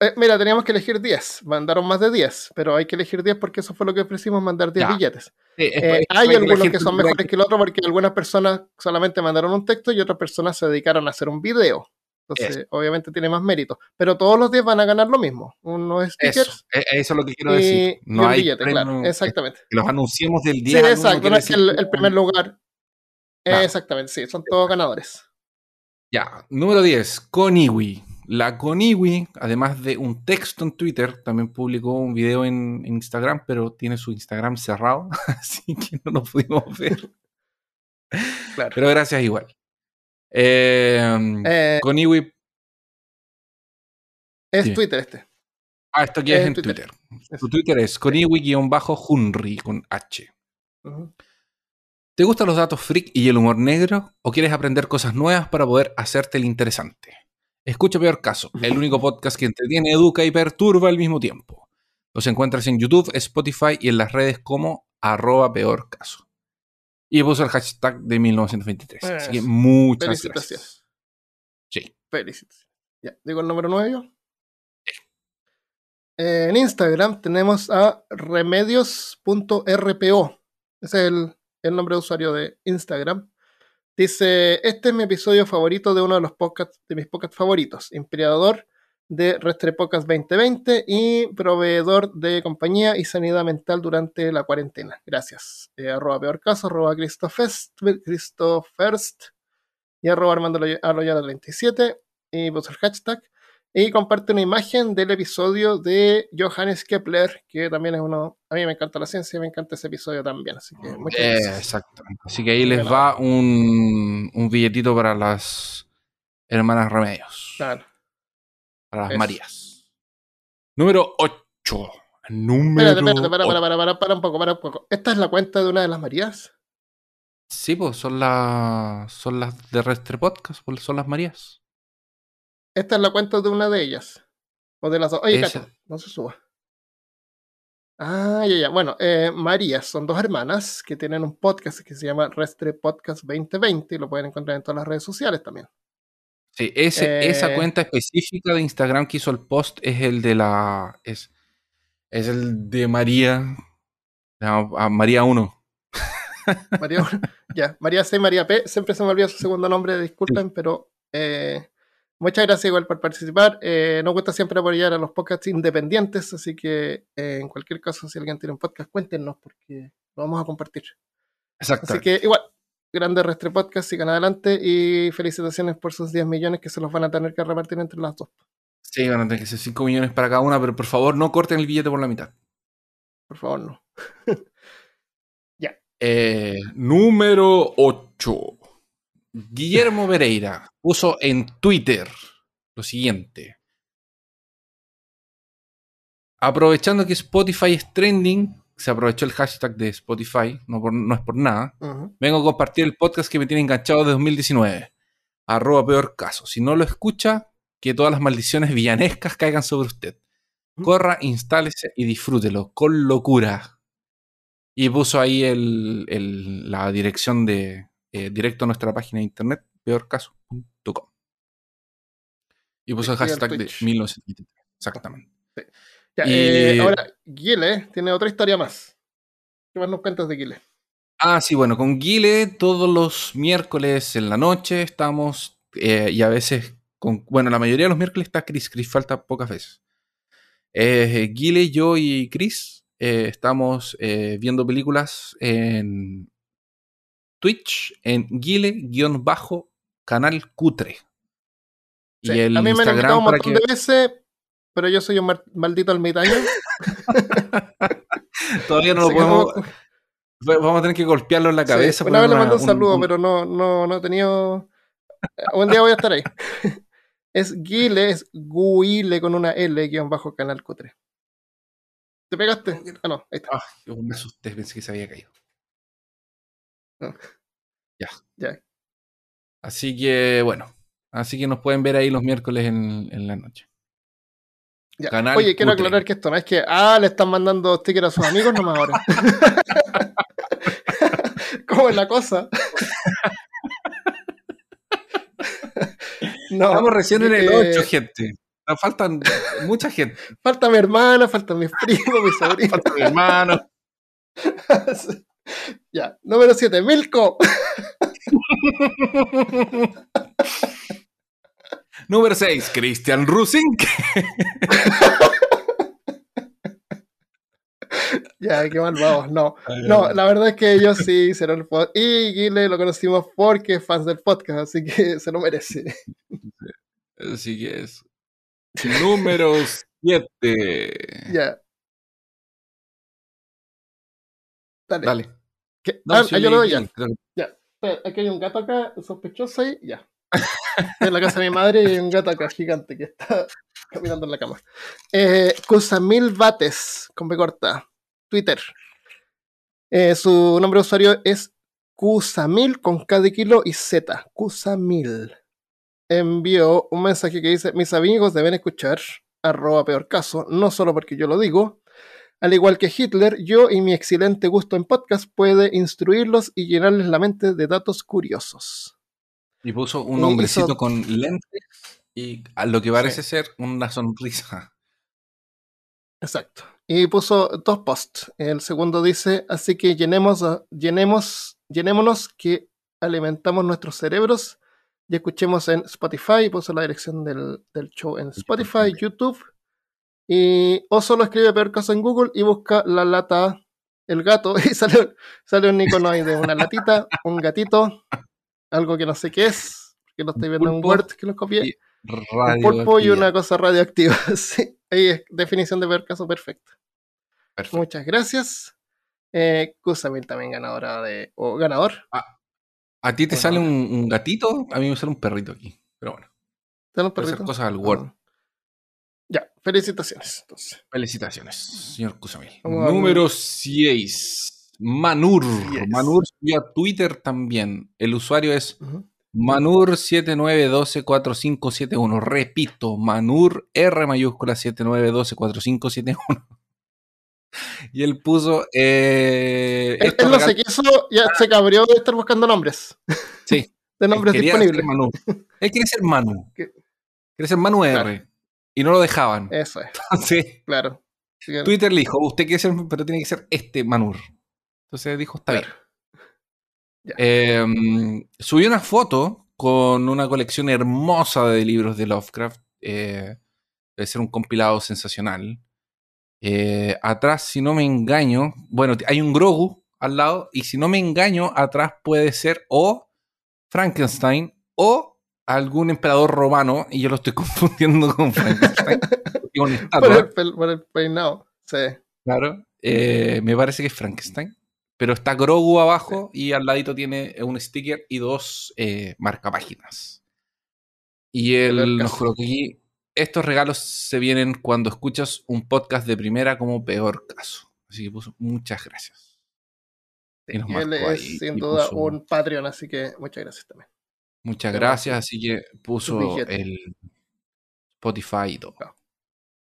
Eh, mira, teníamos que elegir 10. Mandaron más de 10, pero hay que elegir 10 porque eso fue lo que ofrecimos, mandar 10 Ya. billetes. Sí, es- Eh, es hay algunos que son mejores que el otro porque algunas personas solamente mandaron un texto y otras personas se dedicaron a hacer un video. Entonces, obviamente tiene más mérito. Pero todos los días van a ganar lo mismo. Unos stickers. Eso, e, eso es lo que quiero decir. No hay billete, claro. Exactamente. Que los anunciemos del día. Sí, exacto. No es el, primer lugar. Exactamente, sí. Son todos ganadores. Ya. Número 10. Coniwi. La Coniwi, además de un texto en Twitter, también publicó un video en, Instagram, pero tiene su Instagram cerrado, así que no lo pudimos ver. Claro. Pero gracias igual. Eh, eh, Coniwi. Es Twitter este. Ah, esto aquí es, en Twitter. Su Twitter es coniwi-hunry con H. ¿Te gustan los datos freak y el humor negro? ¿O quieres aprender cosas nuevas para poder hacerte el interesante? Escucha Peor Caso, el único podcast que entretiene, educa y perturba al mismo tiempo. Los encuentras en YouTube, Spotify y en las redes como arroba peor caso. Y puso el hashtag de 1923. Así que muchas felicitaciones. gracias. Sí. Felicitaciones. Ya, digo el número 9 yo. en Instagram tenemos a remedios.rpo. Ese es el, el nombre de usuario de Instagram. Dice, este es mi episodio favorito de uno de los podcasts, de mis podcasts favoritos, inspirador de Restre Podcast 2020 y proveedor de compañía y sanidad mental durante la cuarentena. Gracias. Eh, arroba peor caso, arroba Christofest, y arroba Armando 27 y puso el hashtag y comparte una imagen del episodio de Johannes Kepler, que también es uno, a mí me encanta la ciencia, me encanta ese episodio también, así que eh, Exacto, así que ahí les va un, un, billetito para las hermanas Remedios. Claro. Para las Marías. Número 8. Número espérate, espérate, para, para, para, para, para un poco, para un poco. ¿Esta es la cuenta de una de las Marías? Sí, pues son las son las de Restre Podcast, pues, son las Marías. Esta es la cuenta de una de ellas. O de las dos. Oye, cacha, no se suba. Ah, ya, ya. Bueno, eh, María, son dos hermanas que tienen un podcast que se llama Restre Podcast 2020 y lo pueden encontrar en todas las redes sociales también. Sí, ese, esa eh, cuenta específica de Instagram que hizo el post es el de la. Es, es el de María. María 1. María 1. ya, María C, María P. Siempre se me olvida su segundo nombre, disculpen, pero eh, Muchas gracias igual por participar. Eh, nos gusta siempre apoyar a los podcasts independientes, así que eh, en cualquier caso, si alguien tiene un podcast, cuéntenos porque lo vamos a compartir. Exacto. Así que igual, grandes Restre Podcast, sigan adelante y felicitaciones por sus 10 millones que se los van a tener que repartir entre las dos. Sí, van a tener que ser 5 millones para cada una, pero por favor no corten el billete por la mitad. Por favor, no. ya. Eh, número 8. Guillermo Pereira puso en Twitter lo siguiente. Aprovechando que Spotify es trending, se aprovechó el hashtag de Spotify, no, no es por nada. Vengo a compartir el podcast que me tiene enganchado de 2019. Arroba peor caso. Si no lo escucha, que todas las maldiciones villanescas caigan sobre usted. Corra, instálese y disfrútelo con locura. Y puso ahí la dirección de, eh, directo a nuestra página de internet, peorcaso.com. Y puso el hashtag de 1973. Exactamente. Eh, ahora, Guile tiene otra historia más. ¿Qué más nos cuentas de Guile? Ah, sí, bueno, con Guile todos los miércoles en la noche estamos, eh, y a veces, con, bueno, la mayoría de los miércoles está Chris, Chris falta pocas veces. Guile, yo y Chris estamos viendo películas en Twitch en guile-canal cutre. y el a mí me han invitado un montón de veces, pero yo soy un maldito almitaño. Todavía no lo podemos. Vamos a tener que golpearlo en la cabeza. una vez le mando un saludo, pero no, no, no he tenido. Un día voy a estar ahí. es Guile, es Guile con una L guion bajo canal cutre. ¿Te pegaste? Ah, no, ahí está. Ah, me asusté, pensé que se había caído. Ya. Ya. Así que, bueno. Así que nos pueden ver ahí los miércoles en, la noche. Oye, quiero aclarar que esto no es que, ah, le están mandando stickers a sus amigos nomás ahora. ¿Cómo es la cosa? no, Estamos recién en el 8, gente. Faltan mucha gente. Falta mi hermana, falta mis primos, mis sobrinos. Falta mi hermano. Ya, número 7, Milko. Número 6, Christian Rusink. ya, qué malvados. No, no, la verdad es que ellos sí hicieron el podcast. Y Guile lo conocimos porque es fans del podcast, así que se lo merece. Así que es. Número 7. Ya. Dale. Dale. ¿Qué? No, ah, sí, ah, yo lo doy ya. Ya. Aquí hay un gato acá, sospechoso ahí, ya. En la casa de mi madre y hay un gato acá gigante que está caminando en la cama. Eh, Bates, con B corta. Twitter. Eh, su nombre de usuario es Cusamil con K de kilo y Z. Cusamil. Envió un mensaje que dice: Mis amigos deben escuchar, arroba peor caso, no solo porque yo lo digo. Al igual que Hitler, yo y mi excelente gusto en podcast puede instruirlos y llenarles la mente de datos curiosos. Y puso un hombrecito hizo- con lentes y a lo que parece ser una sonrisa. Exacto. Y puso dos posts. El segundo dice, así que llenemos, llenemos, llenémonos que alimentamos nuestros cerebros y escuchemos en Spotify. Puso la dirección del, del show en Spotify, YouTube. Y, o solo escribe peor caso en Google y busca la lata, el gato, y sale, sale un icono ahí de una latita, un gatito, algo que no sé qué es, que lo estoy viendo en Word que lo copié. Un pulpo y una cosa radioactiva. sí, ahí es definición de peor caso. Perfecto. Muchas gracias. Eh, Kusamil también ganadora de. o ganador. ¿A ti te Bueno. sale un, un gatito? A mí me sale un perrito aquí. Pero bueno, ¿Están los puede hacer perritos? cosas al Word. Ah. Ya, felicitaciones. Entonces. Felicitaciones, señor a- Número 6. Manur. Yes. Manur subió a Twitter también. El usuario es Ujú. Manur79124571. Repito, Manur R mayúscula 79124571. Y él puso. Eh, Él, estos él no regalos- se quiso, ya se cabrió de estar buscando nombres. Sí. de nombres Él disponibles. Manu. Él quiere ser Manu. Que- Quiere ser Manu Claro. R. Y no lo dejaban. Eso es, Entonces, claro. Twitter le dijo: Usted quiere ser, pero tiene que ser este Manur. Entonces dijo: Está bien. claro. Eh, subió una foto con una colección hermosa de libros de Lovecraft. eh, debe ser un compilado sensacional. Eh, atrás, si no me engaño, bueno, hay un Grogu al lado, y si no me engaño, atrás puede ser o Frankenstein o algún emperador romano, y yo lo estoy confundiendo con Frankenstein. y una Por el, por el peinado. Sí. claro. Eh, me parece que es Frankenstein. Pero está Grogu abajo y al ladito tiene un sticker y dos eh, marcapáginas. Y él nos caso. coloca aquí, estos regalos se vienen cuando escuchas un podcast de primera como peor caso. Así que puso muchas gracias. Y nos Y él marcó es ahí sin duda puso un Patreon, así que muchas gracias también. Muchas gracias, sí, así que puso el Spotify y todo.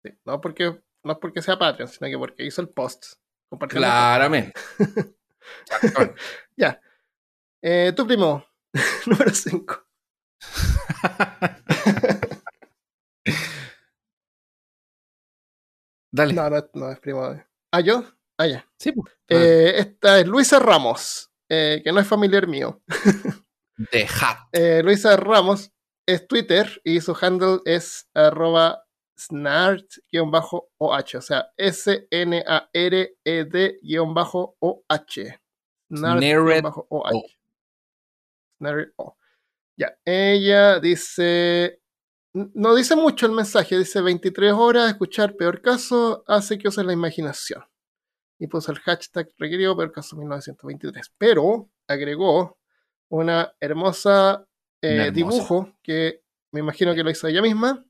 Sí, No, porque, no es porque sea Patreon, sino que porque hizo el post. Claramente. Ya. Eh, tu primo, número 5. Dale. No, no, es- no es primo de. Ah, yo. Ah, ya. Sí, pues. Eh, esta es Luisa Ramos, eh, que no es familiar mío. Eh, Luisa Ramos es Twitter y su handle es arroba snart-oh, o sea, S-N-A-R-E-D-O-H. Snart-oh. Snared O. Ya, ella dice, no dice mucho el mensaje, dice 23 horas, escuchar peor caso hace que uses la imaginación. Y puso el hashtag requerido peor caso 1923. Pero agregó una hermosa, eh, Una hermosa. dibujo que me imagino que lo hizo ella misma,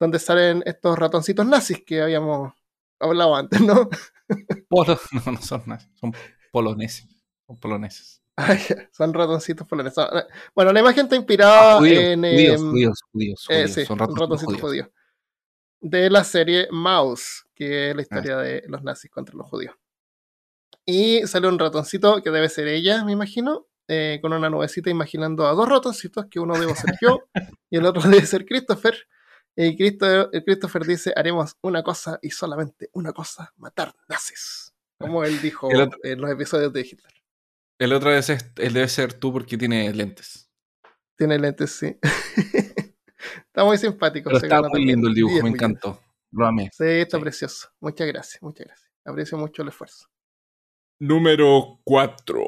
donde salen estos ratoncitos nazis que habíamos hablado antes, ¿no? Polo- No, no son nazis, son poloneses. Son poloneses. Ay, son ratoncitos poloneses. Ah, Bueno, la imagen está inspirada judíos, en... judíos, em, judíos, judíos, Eh, judíos, sí, son ratoncitos ratoncito judíos. judío. De la serie Mouse, que es la historia de los nazis contra los judíos. Y sale un ratoncito que debe ser ella, me imagino, eh, con una nubecita imaginando a dos ratoncitos, que uno debo ser yo y el otro debe ser Christopher. Y el Christopher dice, haremos una cosa y solamente una cosa, matar nazis. Como él dijo El otro- en los episodios de Hitler. El otro debe ser, él debe ser tú porque tiene lentes. Tiene lentes, sí. Está muy simpático. Pero está muy lindo el dibujo, 10 me encantó. Lo amé. Sí, está Sí. precioso. Muchas gracias, muchas gracias. Aprecio mucho el esfuerzo. Número 4.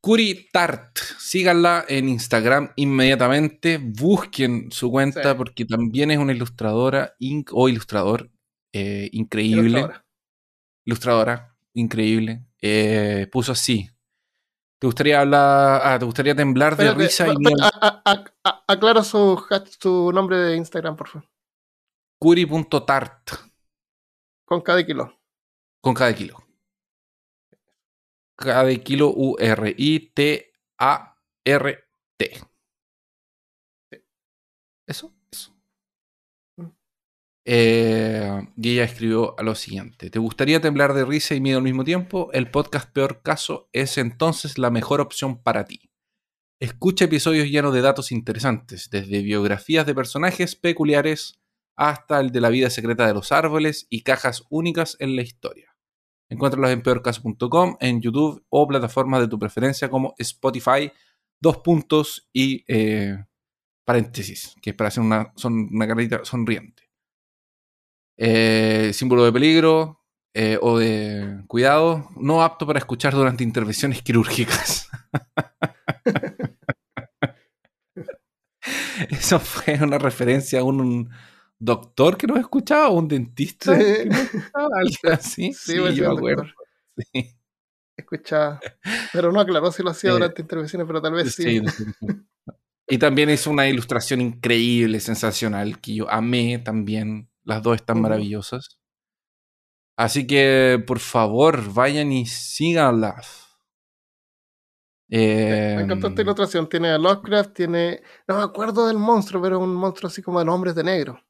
Curi Tart. Síganla en Instagram inmediatamente. Busquen su cuenta Sí. porque también es una ilustradora inc- o ilustrador eh, increíble. Ilustradora. Ilustradora increíble. Eh, puso así. ¿Te gustaría hablar, ah, te gustaría temblar de Espérate, risa y a- a- a- a- aclara su, su nombre de Instagram, por favor. Curi.tart Con cada kilo. con cada kilo. Cada kilo U-R-I-T-A-R-T. Eso, eso. Mm. Eh, y ella escribió a lo siguiente: ¿Te gustaría temblar de risa y miedo al mismo tiempo? El podcast Peor Caso es entonces la mejor opción para ti. Escucha episodios llenos de datos interesantes, desde biografías de personajes peculiares hasta el de la vida secreta de los árboles y cajas únicas en la historia. Encuéntralos en peorcaso.com, en YouTube o plataformas de tu preferencia como Spotify, dos puntos y eh, paréntesis, que es para hacer una, son, una carita sonriente. Eh, símbolo de peligro eh, o de cuidado, no apto para escuchar durante intervenciones quirúrgicas. Eso fue una referencia a un doctor que nos escuchaba, un dentista Sí. que nos escuchaba, algo así. Sí, Sí, pues, yo acuerdo. Sí. Escuchaba. Pero no aclaró si lo hacía durante intervenciones, pero tal vez sí. Y también hizo una ilustración increíble, sensacional, que yo amé también. Las dos están maravillosas. Así que, por favor, vayan y síganlas. Eh, Me encantó esta ilustración. Tiene a Lovecraft, tiene. No me acuerdo del monstruo, pero es un monstruo así como de los hombres de negro.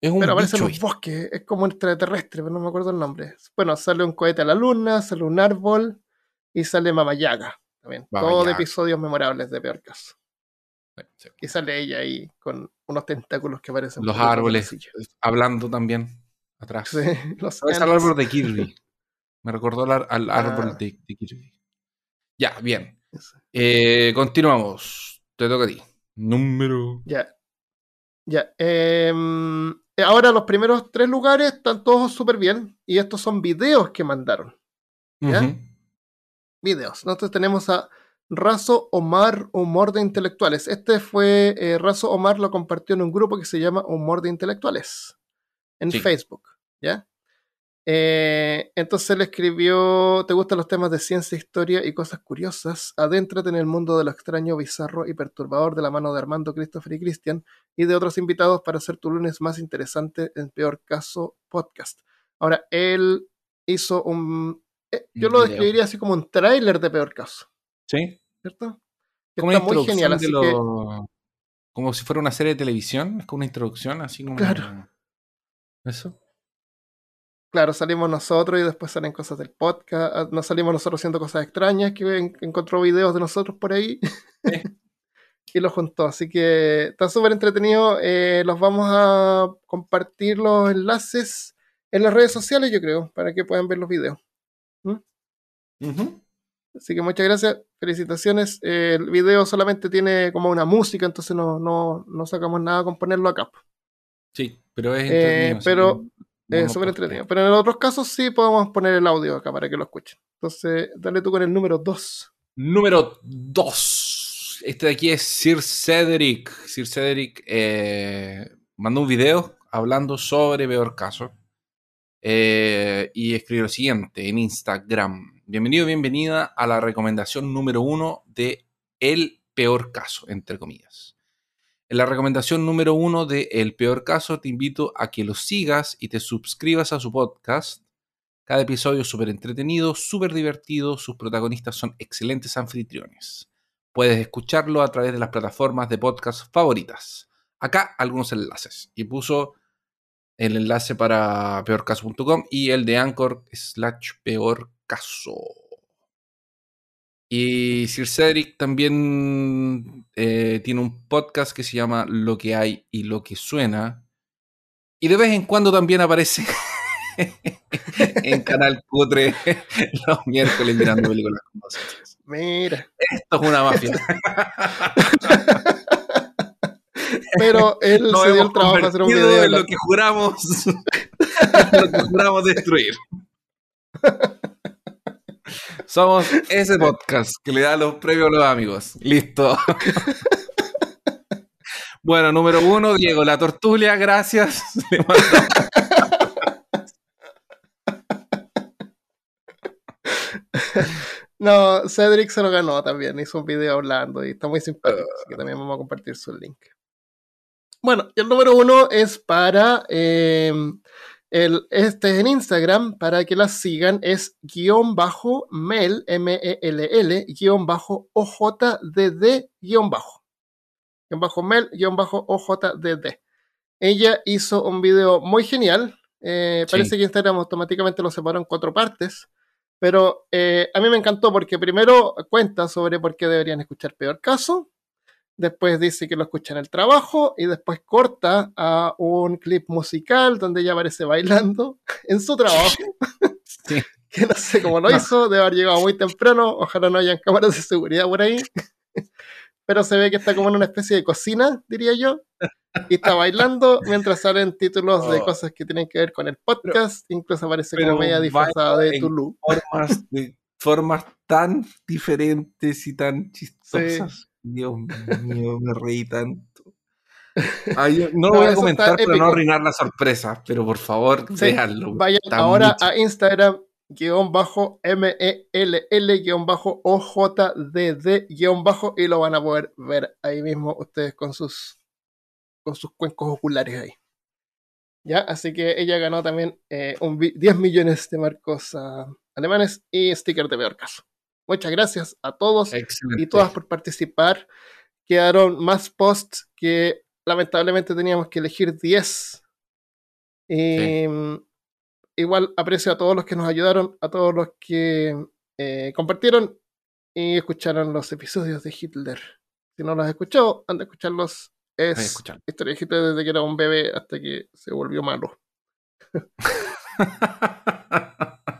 Es un Pero aparece en los bosques, es como un extraterrestre, pero no me acuerdo el nombre. Bueno, sale un cohete a la luna, sale un árbol y sale Mamayaga también. Baba Todos de Yaga. episodios memorables de Peor Caso. Sí. Y sale ella ahí con unos tentáculos que parecen. Los árboles, hablando también atrás. Sí, los es el árbol de Kirby. Me recordó al, al árbol Ah. de, de Kirby. Ya, bien. Eh, continuamos. Te toca a ti. Número. Ya. Ya. em, ahora los primeros tres lugares están todos súper bien. Y estos son videos que mandaron. ¿Ya? Videos. Nosotros tenemos a Razo Omar Humor de Intelectuales. Este fue, eh, Razo Omar lo compartió en un grupo que se llama Humor de Intelectuales. En Sí. Facebook. ¿Ya? Eh, entonces él escribió, ¿te gustan los temas de ciencia, historia y cosas curiosas? Adéntrate en el mundo de lo extraño, bizarro y perturbador de la mano de Armando, Christopher y Cristian y de otros invitados para hacer tu lunes más interesante, en peor caso, podcast. Ahora, él hizo un... eh, yo lo describiría así como un tráiler de peor caso, Sí. ¿cierto? Como está muy genial, así lo- que... Como si fuera una serie de televisión. Es como una introducción, así como. Claro. Eso. Claro, salimos nosotros y después salen cosas del podcast. ah, Nos salimos nosotros haciendo cosas extrañas que en- encontró videos de nosotros por ahí Sí. y los juntó. Así que está súper entretenido. eh, los vamos a compartir los enlaces en las redes sociales, yo creo, para que puedan ver los videos. Ujú. Así que muchas gracias, felicitaciones. Eh, el video solamente tiene como una música, entonces no, no, no sacamos nada con ponerlo acá. Sí, pero es Eh, entretenido. pero Es vamos súper entretenido. Pero en otros casos sí podemos poner el audio acá para que lo escuchen. Entonces, dale tú con el número 2. Número 2. Este de aquí es Sir Cedric. Sir Cedric eh, mandó un video hablando sobre Peor Caso. eh, y escribió lo siguiente en Instagram. Bienvenido, bienvenida a la recomendación número uno de El Peor Caso, entre comillas. En la recomendación número uno de El Peor Caso te invito a que lo sigas y te suscribas a su podcast. Cada episodio es súper entretenido, súper divertido, sus protagonistas son excelentes anfitriones. Puedes escucharlo a través de las plataformas de podcast favoritas. Acá algunos enlaces. Y puso el enlace para peorcaso.com y el de Anchor slash peorcaso. Y Sir Cedric también eh, tiene un podcast que se llama Lo que hay y lo que suena. Y de vez en cuando también aparece en Canal Cutre los miércoles mirando películas con nosotros. Mira. Esto es una mafia. pero él Nos se dio el trabajo de hacer un video. en lo que juramos, en lo que juramos destruir. Somos ese podcast que le da los premios a los amigos. Listo. Bueno, número uno, Diego, la tortulia, gracias. No, Cedric se lo ganó también, hizo un video hablando y está muy simpático, así que también vamos a compartir su link. Bueno, y el número uno es para eh, el, este es en Instagram, para que las sigan, es guion bajo mel, M-E-L-L, guion bajo O-J-D-D, guion bajo. Guión bajo mel, guion bajo O-J-D-D. Ella hizo un video muy genial. eh, Sí. Parece que Instagram automáticamente lo separó en cuatro partes. Pero eh, a mí me encantó porque primero cuenta sobre por qué deberían escuchar Peor Caso, después dice que lo escucha en el trabajo y después corta a un clip musical donde ella aparece bailando en su trabajo, Sí. que no sé cómo lo No. hizo, debe haber llegado muy temprano, ojalá no hayan cámaras de seguridad por ahí, pero se ve que está como en una especie de cocina, diría yo, y está bailando mientras salen títulos de Oh. cosas que tienen que ver con el podcast, incluso aparece como media disfrazada de Tulu. Formas, de, formas tan diferentes y tan chistosas. Dios mío, me reí tanto. Ay, no lo No, voy a comentar para no arruinar la sorpresa, pero por favor, Sí, véanlo. Vayan ahora mucho. a Instagram guion bajo M-E-L-L guion bajo O-J-D-D guion bajo y lo van a poder ver ahí mismo ustedes con sus con sus cuencos oculares ahí. Ya, así que ella ganó también eh, un vi- 10 millones de marcos ah, alemanes y sticker de peor caso. Muchas gracias a todos Excelente. y todas por participar. Quedaron más posts que lamentablemente teníamos que elegir 10. Y, mm, Igual aprecio a todos los que nos ayudaron, a todos los que eh, compartieron y escucharon los episodios de Hitler. Si no los has escuchado, anda a escucharlos. Es escucharlo. historia de Hitler desde que era un bebé hasta que se volvió malo.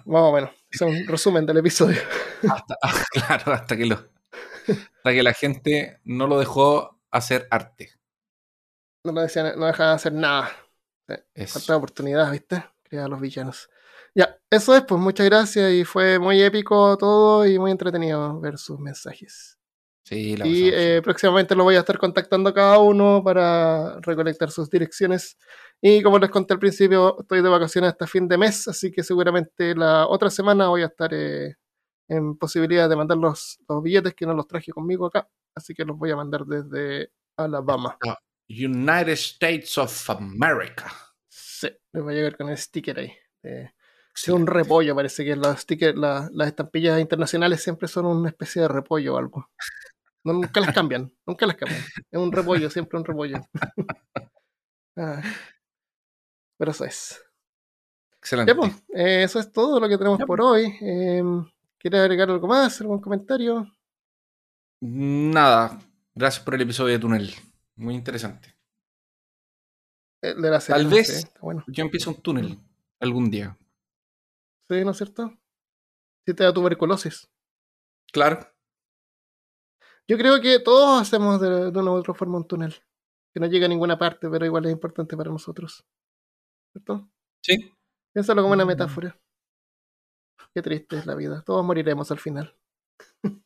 Más o menos. Es un resumen del episodio. Hasta- claro, hasta que lo, hasta que la gente no lo dejó hacer arte. No, lo decían, no dejaban de hacer nada. Eso. Falta oportunidad, ¿viste? Crear a los villanos. Ya, eso es, pues muchas gracias y fue muy épico todo y muy entretenido ver sus mensajes. Sí, la Y eh, próximamente lo voy a estar contactando a cada uno para recolectar sus direcciones. Y como les conté al principio, estoy de vacaciones hasta fin de mes, así que seguramente la otra semana voy a estar eh, en posibilidad de mandar los, los billetes que no los traje conmigo acá. Así que los voy a mandar desde Alabama. United States of America. Sí, les va a llegar con el sticker ahí. de- de un repollo, parece que los stickers, la- las estampillas internacionales siempre son una especie de repollo o algo. No, nunca las cambian, nunca las cambian. Es un repollo, siempre un repollo. Ah, pero eso es. Excelente. Ya, pues, eh, eso es todo lo que tenemos Ya, por hoy. Eh, ¿Quieres agregar algo más? ¿Algún comentario? Nada. Gracias por el episodio de Túnel. Muy interesante. Eh, de la serie, Tal no vez- sé, bueno. Yo empiezo un túnel algún día. Sí, ¿no es cierto? Si te da tuberculosis. Claro. Yo creo que todos hacemos de, de una u otra forma un túnel. Que no llega a ninguna parte, pero igual es importante para nosotros. ¿Cierto? Sí. Piénsalo como una Mm. metáfora. Qué triste es la vida. Todos moriremos al final.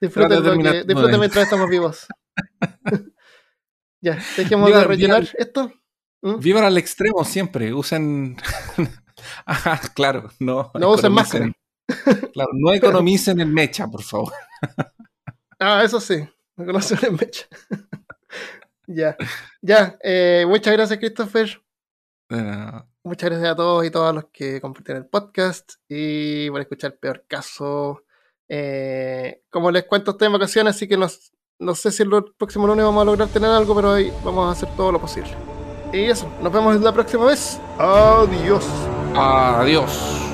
disfruten, lo que- disfruten mientras estamos vivos. ya, dejemos Viva- de rellenar viva- esto. ¿Mm? Vivan al extremo siempre. Usen. Ajá, claro. No, No usen. Claro, no economicen en mecha, por favor. Ah, eso sí. Me conocen en mecha. ya. Ya. eh, muchas gracias, Christopher. Muchas gracias a todos y todas los que compartieron el podcast y por escuchar Peor Caso. Eh, como les cuento, estoy en vacaciones, así que no, no sé si el próximo lunes vamos a lograr tener algo, pero hoy vamos a hacer todo lo posible. Y eso, nos vemos la próxima vez. Adiós. adiós.